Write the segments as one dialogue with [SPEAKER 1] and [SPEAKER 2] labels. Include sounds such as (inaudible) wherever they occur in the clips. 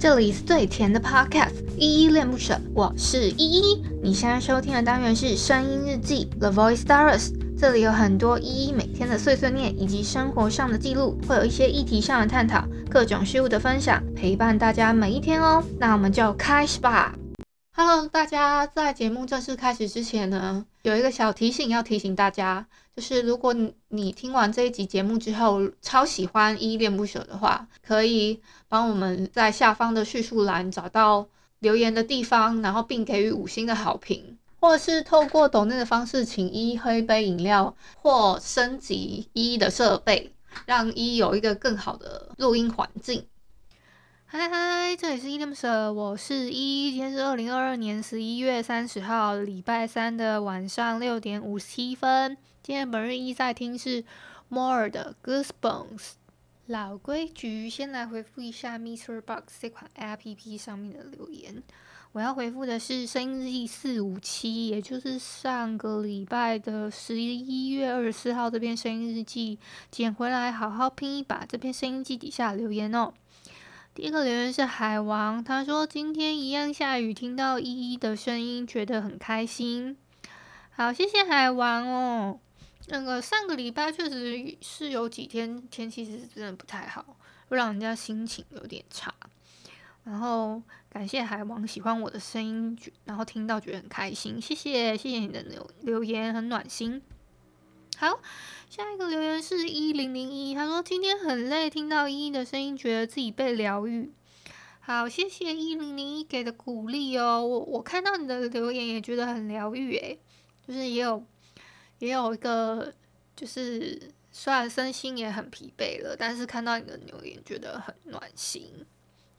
[SPEAKER 1] 这里是最甜的 Podcast，依依恋不舍，我是依依。你现在收听的单元是声音日记 The Voice Diaries，这里有很多依依每天的碎碎念以及生活上的记录，会有一些议题上的探讨，各种事物的分享，陪伴大家每一天哦。那我们就开始吧。Hello，大家在节目正式开始之前呢，有一个小提醒要提醒大家，就是如果你你听完这一集节目之后超喜欢依恋不舍的话，可以帮我们在下方的叙述栏找到留言的地方，然后并给予五星的好评，或者是透过抖内的方式请依喝一杯饮料，或升级依依的设备，让依依有一个更好的录音环境。嗨嗨，这里是依恋不舍，我是依依。今天是二零二二年十一月三十号，礼拜三的晚上六点五十七分。今天本日一在听是 More 的 Goosebumps。老规矩，先来回复一下 MixerBox 这款 APP 上面的留言。我要回复的是声音日记四五七，也就是上个礼拜的十一月二十四号这篇声音日记捡回来，好好拼一把这篇声音记底下留言哦。第一个留言是海王，他说今天一样下雨，听到依依的声音，觉得很开心。好，谢谢海王哦。那个上个礼拜确实是有几天天气是真的不太好，让人家心情有点差。然后感谢海王喜欢我的声音，然后听到觉得很开心。谢谢，谢谢你的留留言，很暖心。好，下一个留言是一零零一，他说今天很累，听到依依的声音，觉得自己被疗愈。好，谢谢一零零一给的鼓励哦，我我看到你的留言也觉得很疗愈，诶，就是也有也有一个，就是虽然身心也很疲惫了，但是看到你的留言觉得很暖心。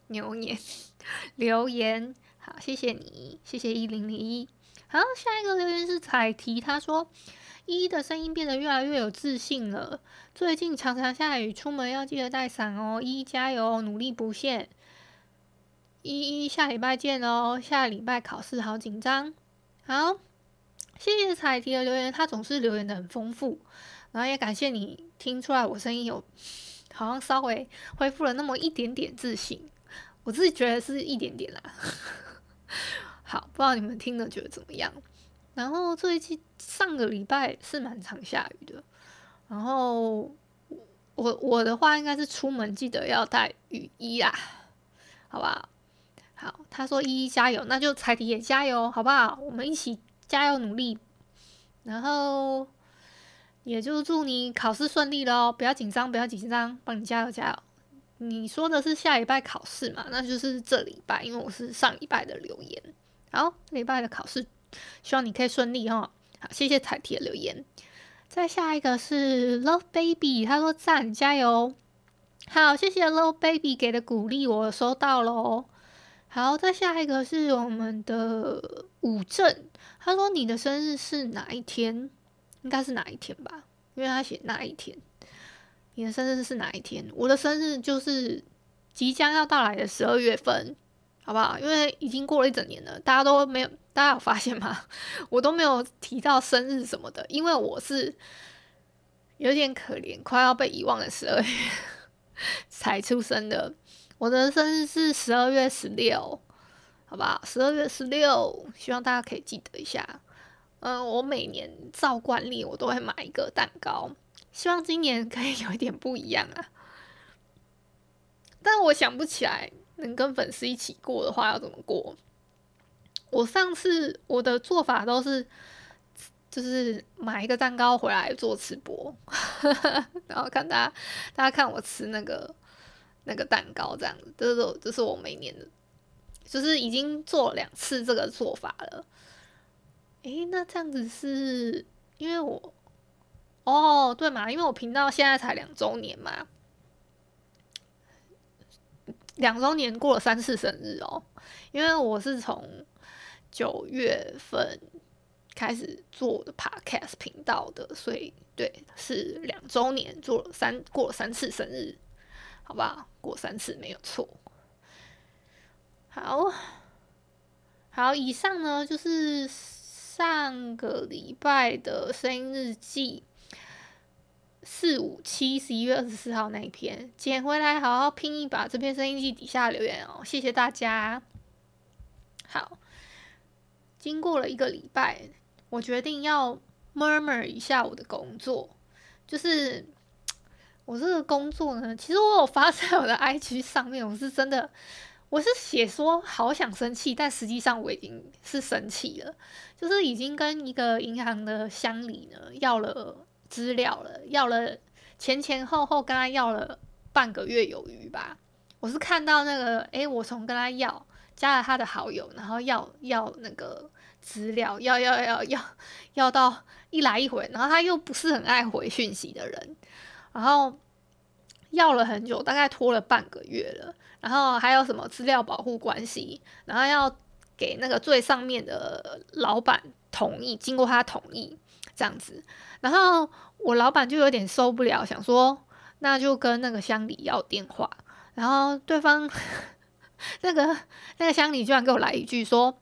[SPEAKER 1] 留言 (laughs) 留言，好，谢谢你，谢谢一零零一。好，下一个留言是彩提，他说。依依的声音变得越来越有自信了。最近常常下雨，出门要记得带伞哦。依依加油，努力不懈。依依下礼拜见哦。下礼拜考试好紧张。好，谢谢彩提的留言，他总是留言的很丰富。然后也感谢你听出来我声音有好像稍微恢复了那么一点点自信。我自己觉得是一点点啦。(laughs) 好，不知道你们听了觉得怎么样？然后最近上个礼拜是蛮常下雨的，然后我我的话应该是出门记得要带雨衣啦，好不好？好，他说依依加油，那就彩提也加油，好不好？我们一起加油努力，然后也就祝你考试顺利喽，不要紧张，不要紧张，帮你加油加油。你说的是下礼拜考试嘛？那就是这礼拜，因为我是上礼拜的留言，好，礼拜的考试。希望你可以顺利哈，好，谢谢彩提的留言。再下一个是 Love Baby，他说赞加油，好，谢谢 Love Baby 给的鼓励，我收到喽。好，再下一个是我们的武正，他说你的生日是哪一天？应该是哪一天吧，因为他写那一天。你的生日是哪一天？我的生日就是即将要到来的十二月份。好不好？因为已经过了一整年了，大家都没有，大家有发现吗？(laughs) 我都没有提到生日什么的，因为我是有点可怜，快要被遗忘的十二月 (laughs) 才出生的。我的生日是十二月十六，好吧？十二月十六，希望大家可以记得一下。嗯，我每年照惯例，我都会买一个蛋糕，希望今年可以有一点不一样啊。但我想不起来。能跟粉丝一起过的话，要怎么过？我上次我的做法都是，就是买一个蛋糕回来做吃播，(laughs) 然后看大家，大家看我吃那个那个蛋糕，这样子，这是这是我每年的，就是已经做了两次这个做法了。诶，那这样子是因为我，哦，对嘛，因为我频道现在才两周年嘛。两周年过了三次生日哦，因为我是从九月份开始做的 Podcast 频道的，所以对，是两周年做了三过了三次生日，好吧，过三次没有错。好，好，以上呢就是上个礼拜的声音日记。四五七十一月二十四号那一篇捡回来，好好拼一把这篇声音记底下留言哦，谢谢大家。好，经过了一个礼拜，我决定要 murmur 一下我的工作，就是我这个工作呢，其实我有发在我的 IG 上面，我是真的，我是写说好想生气，但实际上我已经是生气了，就是已经跟一个银行的乡里呢要了。资料了，要了前前后后跟他要了半个月有余吧。我是看到那个，哎，我从跟他要加了他的好友，然后要要那个资料，要要要要要到一来一回，然后他又不是很爱回讯息的人，然后要了很久，大概拖了半个月了。然后还有什么资料保护关系，然后要给那个最上面的老板同意，经过他同意。这样子，然后我老板就有点受不了，想说那就跟那个乡里要电话，然后对方 (laughs) 那个那个乡里居然给我来一句说：“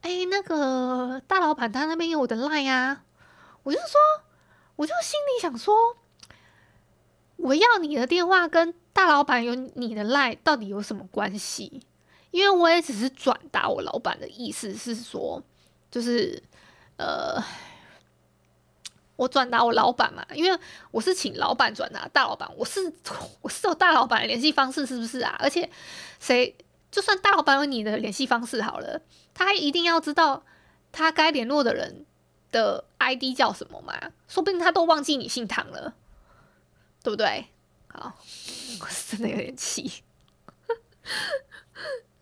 [SPEAKER 1] 哎，那个大老板他那边有我的 line 呀。”我就说，我就心里想说，我要你的电话跟大老板有你的赖到底有什么关系？因为我也只是转达我老板的意思是说，就是呃。我转达我老板嘛，因为我是请老板转达大老板，我是我是有大老板的联系方式，是不是啊？而且谁就算大老板有你的联系方式好了，他一定要知道他该联络的人的 ID 叫什么嘛？说不定他都忘记你姓唐了，对不对？好，(laughs) 我是真的有点气。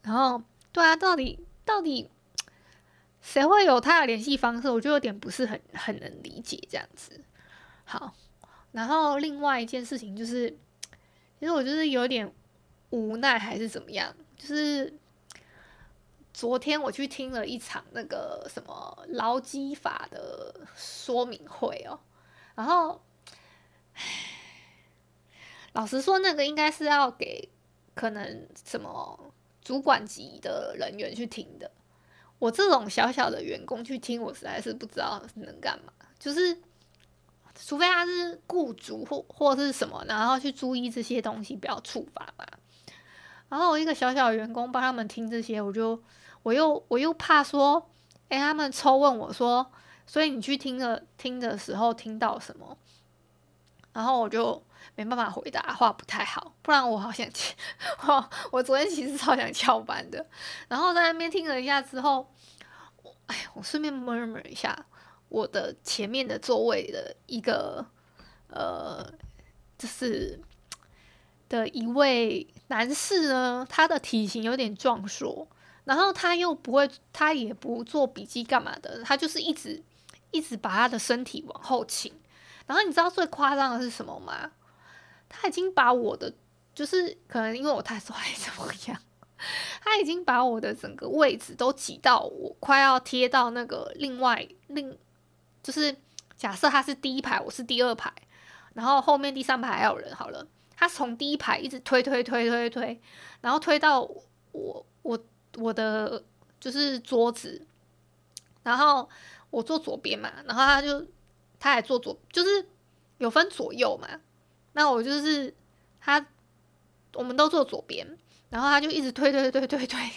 [SPEAKER 1] 然后，对啊，到底到底。谁会有他的联系方式？我就有点不是很很能理解这样子。好，然后另外一件事情就是，其实我就是有点无奈还是怎么样，就是昨天我去听了一场那个什么劳基法的说明会哦，然后，老实说，那个应该是要给可能什么主管级的人员去听的。我这种小小的员工去听，我实在是不知道能干嘛。就是，除非他是雇主或或是什么，然后去注意这些东西，不要触法吧。然后我一个小小员工帮他们听这些，我就我又我又怕说，哎，他们抽问我说，所以你去听了听的时候听到什么？然后我就没办法回答，话不太好，不然我好想 (laughs) 去。我我昨天其实超想翘班的，然后在那边听了一下之后，哎，我顺便 murmur 一下，我的前面的座位的一个呃，就是的一位男士呢，他的体型有点壮硕，然后他又不会，他也不做笔记干嘛的，他就是一直一直把他的身体往后倾。然后你知道最夸张的是什么吗？他已经把我的，就是可能因为我太帅怎么样，(laughs) 他已经把我的整个位置都挤到我快要贴到那个另外另，就是假设他是第一排，我是第二排，然后后面第三排还有人好了，他从第一排一直推推推推推，然后推到我我我的就是桌子，然后我坐左边嘛，然后他就。他还坐左，就是有分左右嘛。那我就是他，我们都坐左边，然后他就一直推推推推推，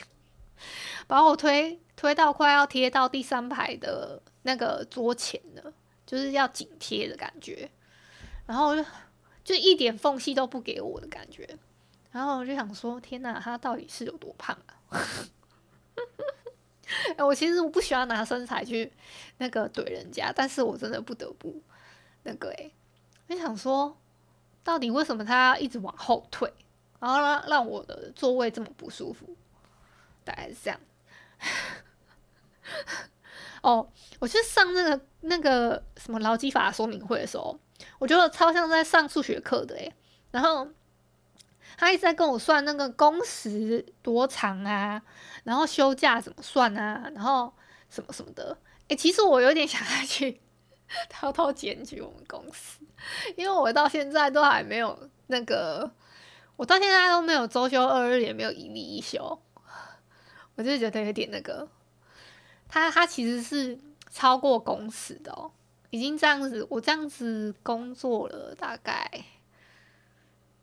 [SPEAKER 1] 把我推推到快要贴到第三排的那个桌前了，就是要紧贴的感觉。然后就就一点缝隙都不给我的感觉。然后我就想说，天哪，他到底是有多胖啊？哎，(laughs) 我其实我不喜欢拿身材去那个怼人家，但是我真的不得不那个哎，我想说，到底为什么他要一直往后退，然后让让我的座位这么不舒服？大概是这样。(laughs) 哦，我去上那个那个什么劳基法说明会的时候，我觉得超像在上数学课的哎，然后他一直在跟我算那个工时多长啊，然后休假怎么算啊，然后什么什么的。诶，其实我有点想要去偷偷检举我们公司，因为我到现在都还没有那个，我到现在都没有周休二日，也没有一例一休，我就觉得有点那个。他他其实是超过工时的哦，已经这样子，我这样子工作了大概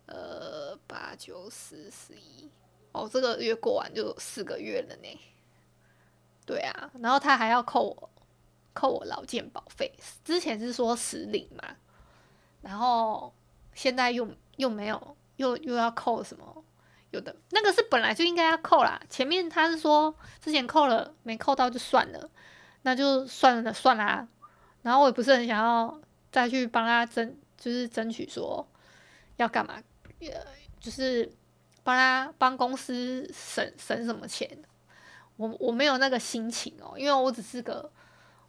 [SPEAKER 1] 呃八九十十一哦，这个月过完就四个月了呢。对啊，然后他还要扣我扣我劳健保费，之前是说实领嘛，然后现在又又没有，又又要扣什么？有的那个是本来就应该要扣啦，前面他是说之前扣了没扣到就算了，那就算了算啦。然后我也不是很想要再去帮他争，就是争取说要干嘛，呃，就是帮他帮公司省省什么钱。我我没有那个心情哦，因为我只是个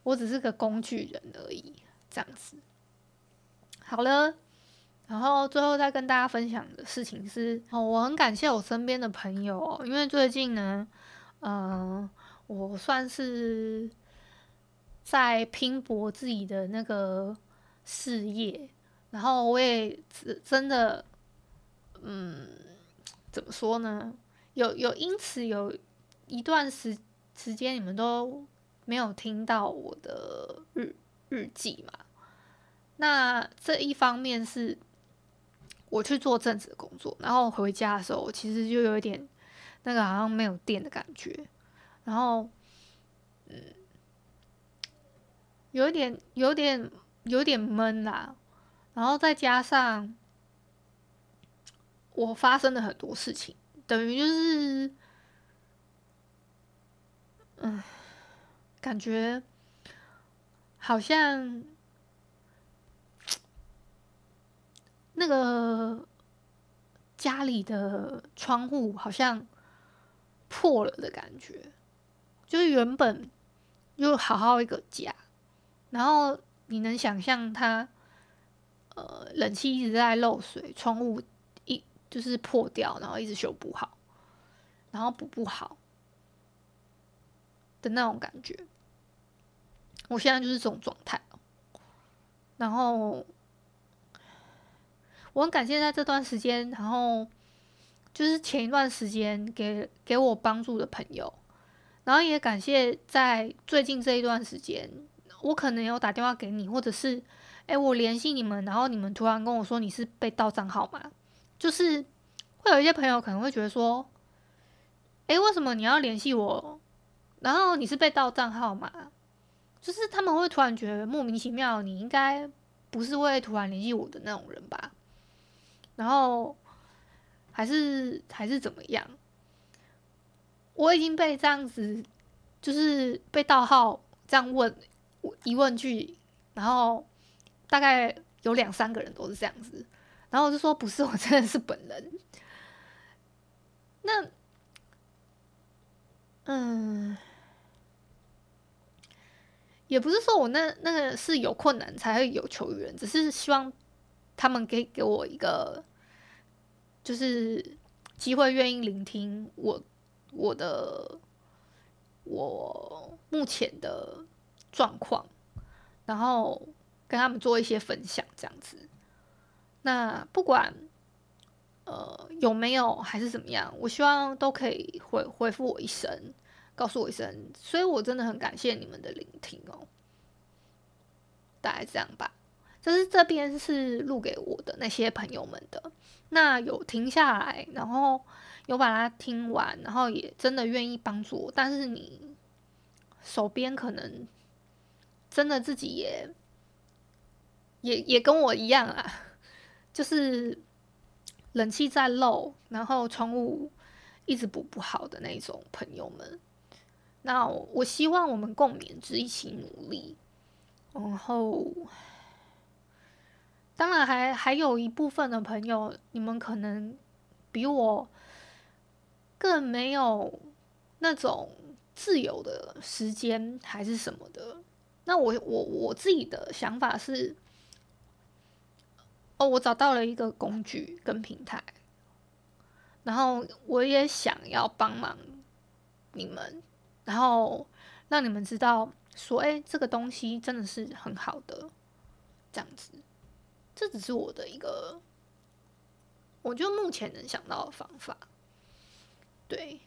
[SPEAKER 1] 我只是个工具人而已，这样子。好了。然后最后再跟大家分享的事情是，哦，我很感谢我身边的朋友，因为最近呢，嗯、我算是在拼搏自己的那个事业，然后我也真的，嗯，怎么说呢？有有因此有一段时时间你们都没有听到我的日日记嘛？那这一方面是。我去做正职的工作，然后回家的时候，我其实就有一点那个好像没有电的感觉，然后嗯，有一点有点有点闷啦，然后再加上我发生了很多事情，等于就是嗯，感觉好像。那个家里的窗户好像破了的感觉，就是原本又好好一个家，然后你能想象它，呃，冷气一直在漏水，窗户一就是破掉，然后一直修补好，然后补不好的那种感觉。我现在就是这种状态，然后。我很感谢在这段时间，然后就是前一段时间给给我帮助的朋友，然后也感谢在最近这一段时间，我可能有打电话给你，或者是诶，我联系你们，然后你们突然跟我说你是被盗账号吗？就是会有一些朋友可能会觉得说，诶，为什么你要联系我？然后你是被盗账号吗？就是他们会突然觉得莫名其妙，你应该不是会突然联系我的那种人吧？然后还是还是怎么样？我已经被这样子，就是被盗号这样问疑问句，然后大概有两三个人都是这样子，然后我就说不是，我真的是本人。那嗯，也不是说我那那个是有困难才会有求于人，只是希望。他们给给我一个，就是机会，愿意聆听我我的我目前的状况，然后跟他们做一些分享，这样子。那不管呃有没有还是怎么样，我希望都可以回回复我一声，告诉我一声。所以我真的很感谢你们的聆听哦，大概这样吧。就是这边是录给我的那些朋友们的，那有停下来，然后有把它听完，然后也真的愿意帮助我，但是你手边可能真的自己也也也跟我一样啊，就是冷气在漏，然后窗户一直补不好的那种朋友们，那我希望我们共勉之，一起努力，然后。当然还，还有一部分的朋友，你们可能比我更没有那种自由的时间，还是什么的。那我我我自己的想法是，哦，我找到了一个工具跟平台，然后我也想要帮忙你们，然后让你们知道说，哎，这个东西真的是很好的，这样子。这只是我的一个，我就目前能想到的方法。对，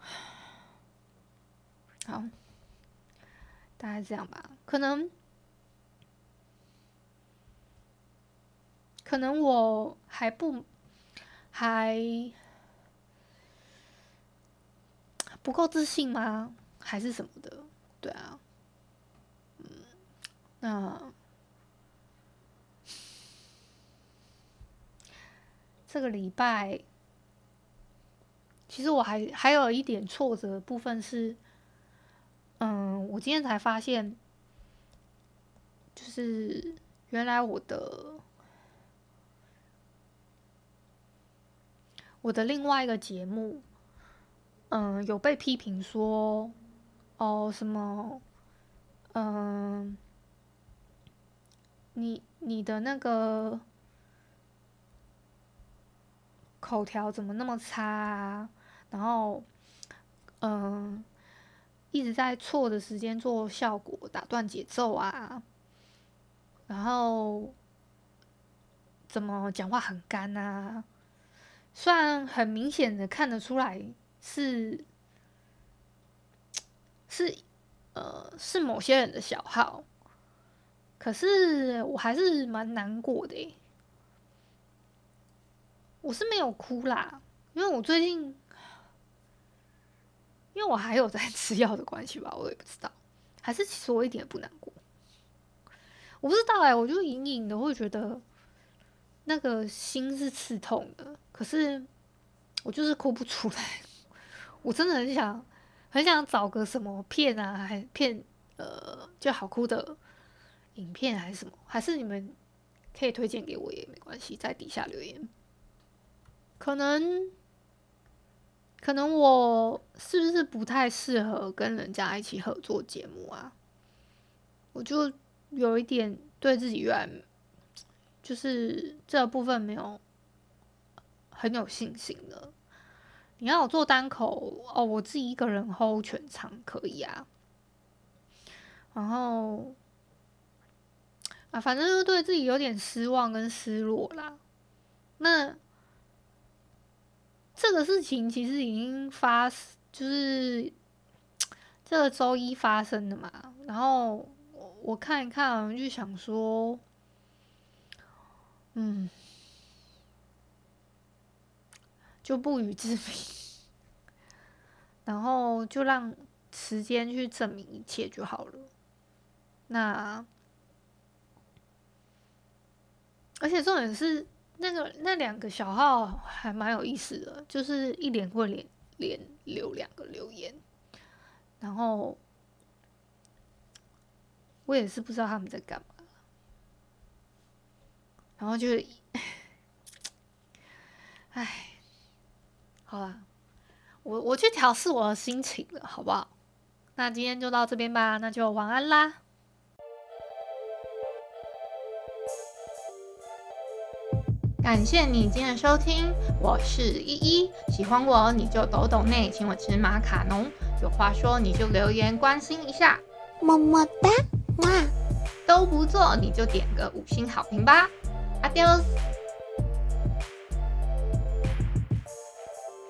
[SPEAKER 1] (sighs) 好，大概这样吧。可能，可能我还不。还不够自信吗？还是什么的？对啊，嗯，那这个礼拜，其实我还还有一点挫折部分是，嗯，我今天才发现，就是原来我的。我的另外一个节目，嗯，有被批评说，哦，什么，嗯，你你的那个口条怎么那么差啊？然后，嗯，一直在错的时间做效果，打断节奏啊，然后怎么讲话很干啊？虽然很明显的看得出来是是呃是某些人的小号，可是我还是蛮难过的。我是没有哭啦，因为我最近因为我还有在 (laughs) 吃药的关系吧，我也不知道，还是其实我一点也不难过。我不知道哎，我就隐隐的会觉得那个心是刺痛的。可是我就是哭不出来，我真的很想很想找个什么片啊，还片呃就好哭的影片还是什么，还是你们可以推荐给我也没关系，在底下留言。可能可能我是不是不太适合跟人家一起合作节目啊？我就有一点对自己越来就是这部分没有。很有信心的，你要我做单口哦，我自己一个人 hold 全场可以啊。然后啊，反正就对自己有点失望跟失落啦。那这个事情其实已经发，就是 (tsk) 这个周一发生的嘛。然后我看一看，我就想说，嗯。就不予置评，然后就让时间去证明一切就好了。那而且重点是，那个那两个小号还蛮有意思的，就是一连会连连留两个留言，然后我也是不知道他们在干嘛，然后就，(laughs) 唉。好啦，我我去调试我的心情了，好不好？那今天就到这边吧，那就晚安啦。感谢你今天的收听，我是依依，喜欢我你就抖抖内，请我吃马卡龙，有话说你就留言关心一下，
[SPEAKER 2] 么么哒，哇，
[SPEAKER 1] 都不做你就点个五星好评吧，Adios。